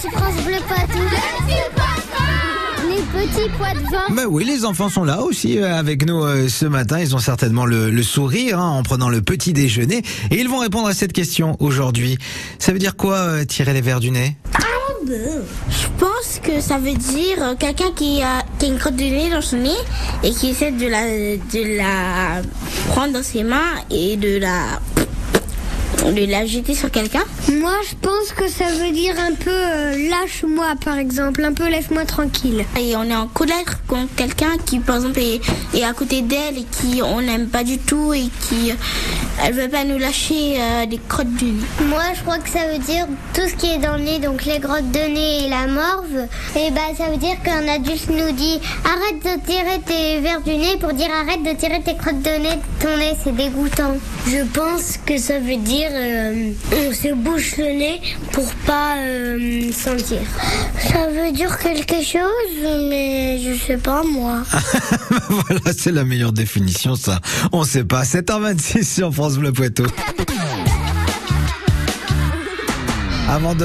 sur France Bleu Poitou. Les petits pois de vin. Bah oui, les enfants sont là aussi euh, avec nous euh, ce matin. Ils ont certainement le, le sourire hein, en prenant le petit déjeuner et ils vont répondre à cette question aujourd'hui. Ça veut dire quoi euh, tirer les verres du nez? Je pense que ça veut dire quelqu'un qui a, qui a une crotte de nez dans son nez et qui essaie de la, de la prendre dans ses mains et de la, de la jeter sur quelqu'un. Moi, je pense que ça veut dire un peu euh, lâche-moi, par exemple. Un peu laisse-moi tranquille. Et on est en colère contre quelqu'un qui, par exemple, est, est à côté d'elle et qui on n'aime pas du tout et qui elle veut pas nous lâcher euh, des crottes du nez. Moi, je crois que ça veut dire tout ce qui est dans le nez, donc les grottes de nez et la morve. Et bah, ça veut dire qu'un adulte nous dit arrête de tirer tes verres du nez pour dire arrête de tirer tes crottes de nez de ton nez, c'est dégoûtant. Je pense que ça veut dire euh, on se bouche le nez pour pas euh, sentir. Ça veut dire quelque chose, mais je sais pas moi. Voilà, c'est la meilleure définition ça. On sait pas. 7h26 sur France Bleu Poitou. Avant de